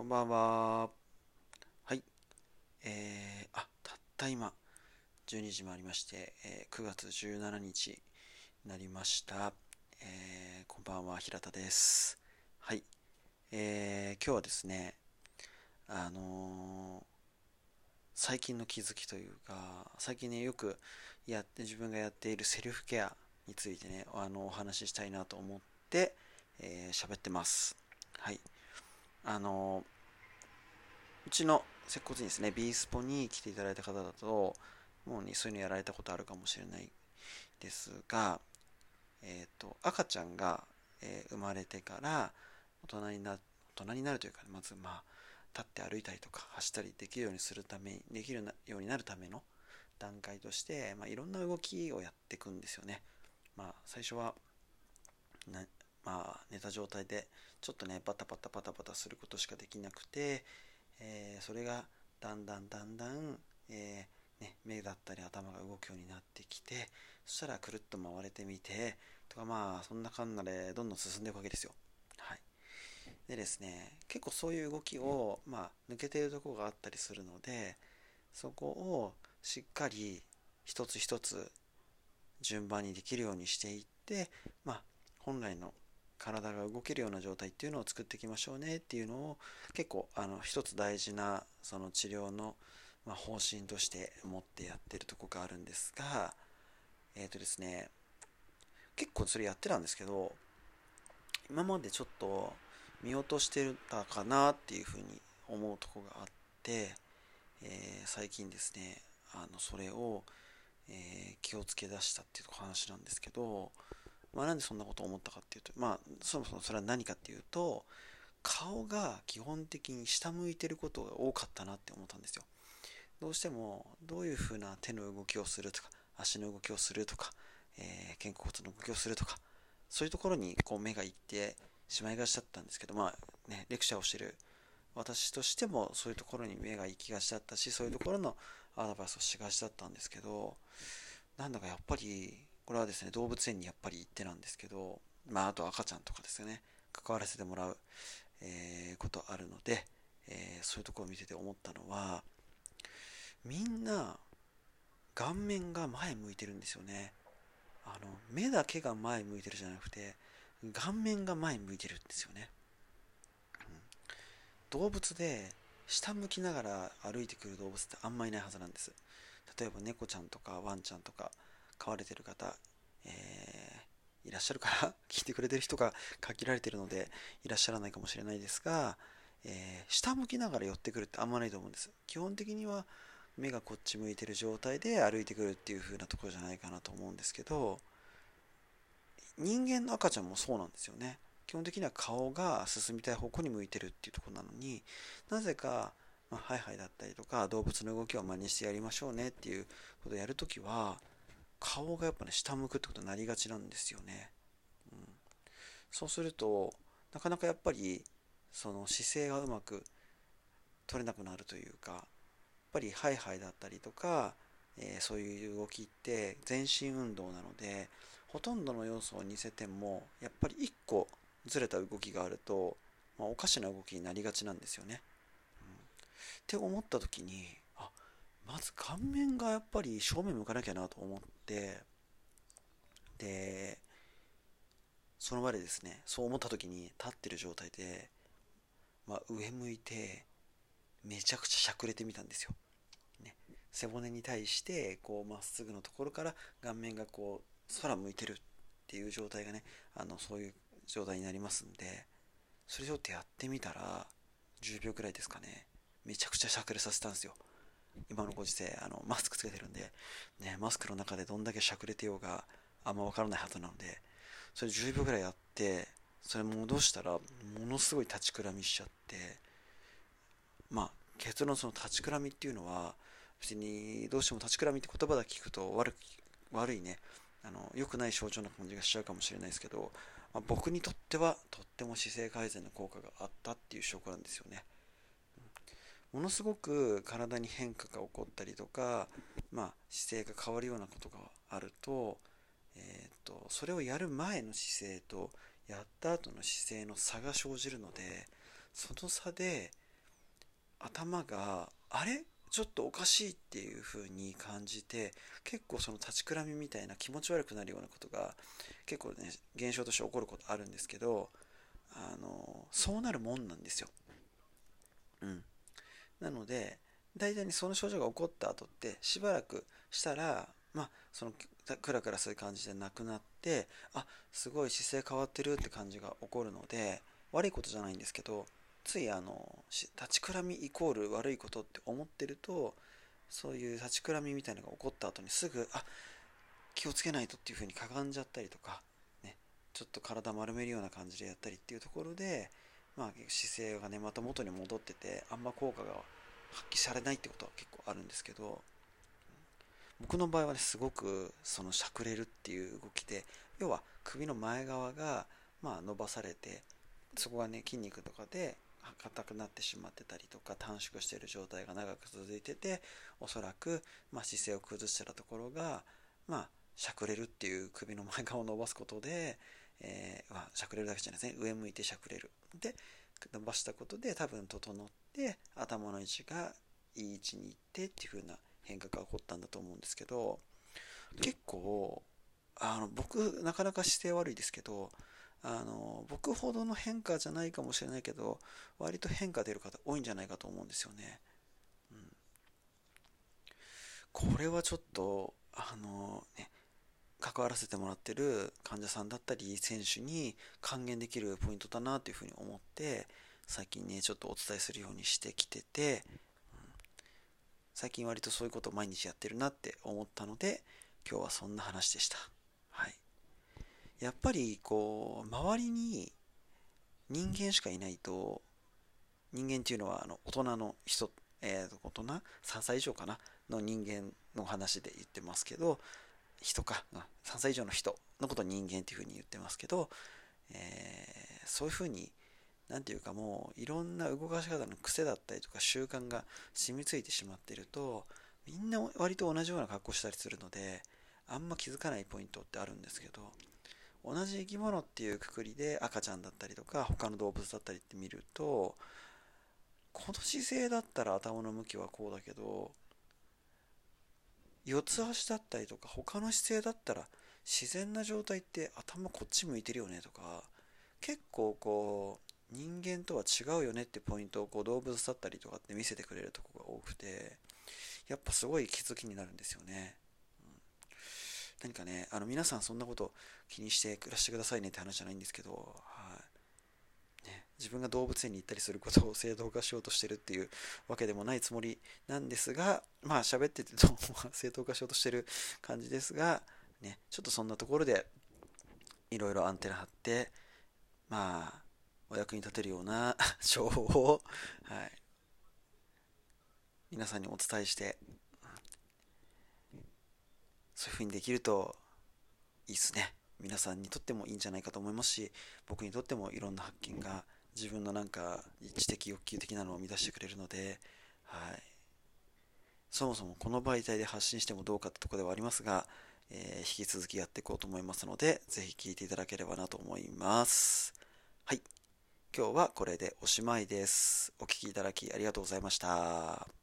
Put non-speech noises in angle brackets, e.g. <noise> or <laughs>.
こんばんは。はい。えー、あ、たった今、12時もありまして、えー、9月17日になりました。えー、こんばんは、平田です。はい。えー、今日はですね、あのー、最近の気づきというか、最近ね、よくやって、自分がやっているセルフケアについてね、あの、お話ししたいなと思って、えー、喋ってます。はい。あのうちの接骨院ですね、ビースポに来ていただいた方だと、もうね、そういうのやられたことあるかもしれないですが、え、ー、と、赤ちゃんが、えー、生まれてから大人にな、大人になるというか、まず、まあ、立って歩いたりとか走ったりできるようにするために、できるようになるための段階として、まあ、いろんな動きをやっていくんですよね。まあ、最初は、まあ、寝た状態でちょっとねバタバタバタバタすることしかできなくて、えー、それがだんだんだんだん、えー、ね、目だったり頭が動くようになってきてそしたらくるっと回れてみてとかまあそんなかんなでどんどん進んでいくわけですよ。はい、でですね結構そういう動きを、まあ、抜けてるとこがあったりするのでそこをしっかり一つ一つ順番にできるようにしていって、まあ、本来の体が動けるような状態っていうのを作っていきましょうねっていうのを結構あの一つ大事なその治療の、ま方針として持ってやってるとこがあるんですがえっ、ー、とですね結構それやってたんですけど今までちょっと見落としてたかなっていうふうに思うとこがあって、えー、最近ですねあのそれを、えー、気をつけ出したっていう話なんですけどまあ、なんでそんなことを思ったかっていうと、まあ、そもそもそれは何かっていうと、顔が基本的に下向いてることが多かったなって思ったんですよ。どうしても、どういうふうな手の動きをするとか、足の動きをするとか、えー、肩甲骨の動きをするとか、そういうところにこう目がいってしまいがちだったんですけど、まあね、レクチャーをしてる私としてもそういうところに目が行きがちだったし、そういうところのアドバイスをしがちだったんですけど、なんだかやっぱりこれはですね、動物園にやっぱり行ってなんですけど、まあ、あと赤ちゃんとかですよね、関わらせてもらう、えー、ことあるので、えー、そういうとこを見てて思ったのは、みんな、顔面が前向いてるんですよね。あの、目だけが前向いてるじゃなくて、顔面が前向いてるんですよね。うん、動物で、下向きながら歩いてくる動物ってあんまいないはずなんです。例えば猫ちゃんとかワンちゃんとか、飼われてる方、えー、いらっしゃるから <laughs> 聞いてくれてる人が限られてるのでいらっしゃらないかもしれないですが、えー、下向きながら寄ってくるってあんまないと思うんです。基本的には目がこっち向いてる状態で歩いてくるっていう風なところじゃないかなと思うんですけど人間の赤ちゃんもそうなんですよね。基本的には顔が進みたい方向に向いてるっていうとこなのになぜか、まあ、ハイハイだったりとか動物の動きを真似してやりましょうねっていうことをやるときは顔がやっぱね、下向くってことになりがちなんですよね。うん、そうすると、なかなかやっぱり、その姿勢がうまく取れなくなるというか、やっぱりハイハイだったりとか、えー、そういう動きって全身運動なので、ほとんどの要素を似せても、やっぱり1個ずれた動きがあると、まあ、おかしな動きになりがちなんですよね。うん、って思った時にあ、まず顔面がやっぱり正面向かなきゃなと思っててでその場でですねそう思った時に立ってる状態で、まあ、上向いてめちゃくちゃしゃくれてみたんですよ、ね、背骨に対してこうまっすぐのところから顔面がこう空向いてるっていう状態がねあのそういう状態になりますんでそれちょっとやってみたら10秒くらいですかねめちゃくちゃしゃくれさせたんですよ。今のご時世あのマスクつけてるんで、ね、マスクの中でどんだけしゃくれてようがあんま分からないはずなのでそれ10秒ぐらいやってそれ戻したらものすごい立ちくらみしちゃってまあ結論その立ちくらみっていうのは別にどうしても立ちくらみって言葉だけ聞くと悪悪いねあの良くない象徴な感じがしちゃうかもしれないですけど、まあ、僕にとってはとっても姿勢改善の効果があったっていう証拠なんですよね。ものすごく体に変化が起こったりとか、まあ、姿勢が変わるようなことがあると,、えーと、それをやる前の姿勢とやった後の姿勢の差が生じるのでその差で頭があれ？ちょっとおかしいっていう風に感じて結構その立ちくらみみたいな気持ち悪くなるようなことが結構ね現象として起こることあるんですけどあのそうなるもんなんですよ。うん、なので大体にその症状が起こった後ってしばらくしたらまあそのクラクラする感じでなくなってあすごい姿勢変わってるって感じが起こるので悪いことじゃないんですけどついあの立ちくらみイコール悪いことって思ってるとそういう立ちくらみみたいなのが起こった後にすぐあ気をつけないとっていう風にかがんじゃったりとか、ね、ちょっと体丸めるような感じでやったりっていうところで、まあ、姿勢がねまた元に戻っててあんま効果が発揮されないってことは結構あるんですけど僕の場合はねすごくそのしゃくれるっていう動きで要は首の前側がまあ伸ばされてそこがね筋肉とかで硬くなってしまってたりとか短縮している状態が長く続いてておそらく、まあ、姿勢を崩してたところが、まあ、しゃくれるっていう首の前側を伸ばすことで、えーまあ、しゃくれるだけじゃないですね。上向いてしゃくれる。で伸ばしたことで多分整って頭の位置がいい位置に行ってっていう風な変化が起こったんだと思うんですけど結構あの僕なかなか姿勢悪いですけどあの僕ほどの変化じゃないかもしれないけど割と変化出る方多いんじゃないかと思うんですよね、うん、これはちょっとあのね関わらせてもらってる患者さんだったり選手に還元できるポイントだなというふうに思って最近ねちょっとお伝えするようにしてきてて、うん、最近割とそういうことを毎日やってるなって思ったので今日はそんな話でした。はい。やっぱりこう周りに人間しかいないと人間っていうのはあの大人の人、えー、大人？3歳以上かな？の人間の話で言ってますけど人か。3歳以上の人のことを人間っていうふうに言ってますけど、えー、そういうふうに何て言うかもういろんな動かし方の癖だったりとか習慣が染みついてしまってるとみんな割と同じような格好したりするのであんま気づかないポイントってあるんですけど同じ生き物っていうくくりで赤ちゃんだったりとか他の動物だったりって見るとこの姿勢だったら頭の向きはこうだけど四つ足だったりとか他の姿勢だったら自然な状態って頭こっち向いてるよねとか結構こう人間とは違うよねってポイントをこう動物だったりとかって見せてくれるとこが多くてやっぱすごい気づきになるんですよね。何かね、あの皆さんそんなこと気にして暮らしてくださいねって話じゃないんですけど、はい、自分が動物園に行ったりすることを正当化しようとしてるっていうわけでもないつもりなんですが、まあ喋っててと正当化しようとしてる感じですが、ね、ちょっとそんなところでいろいろアンテナ張って、まあ、お役に立てるような <laughs> 情報を、はい、皆さんにお伝えしてそういう風にできるといいっすね。皆さんにとってもいいんじゃないかと思いますし僕にとってもいろんな発見が自分のなんか知的欲求的なのを満たしてくれるので、はい、そもそもこの媒体で発信してもどうかってとこではありますが、えー、引き続きやっていこうと思いますのでぜひ聴いていただければなと思います。はい。今日はこれでおしまいです。お聴きいただきありがとうございました。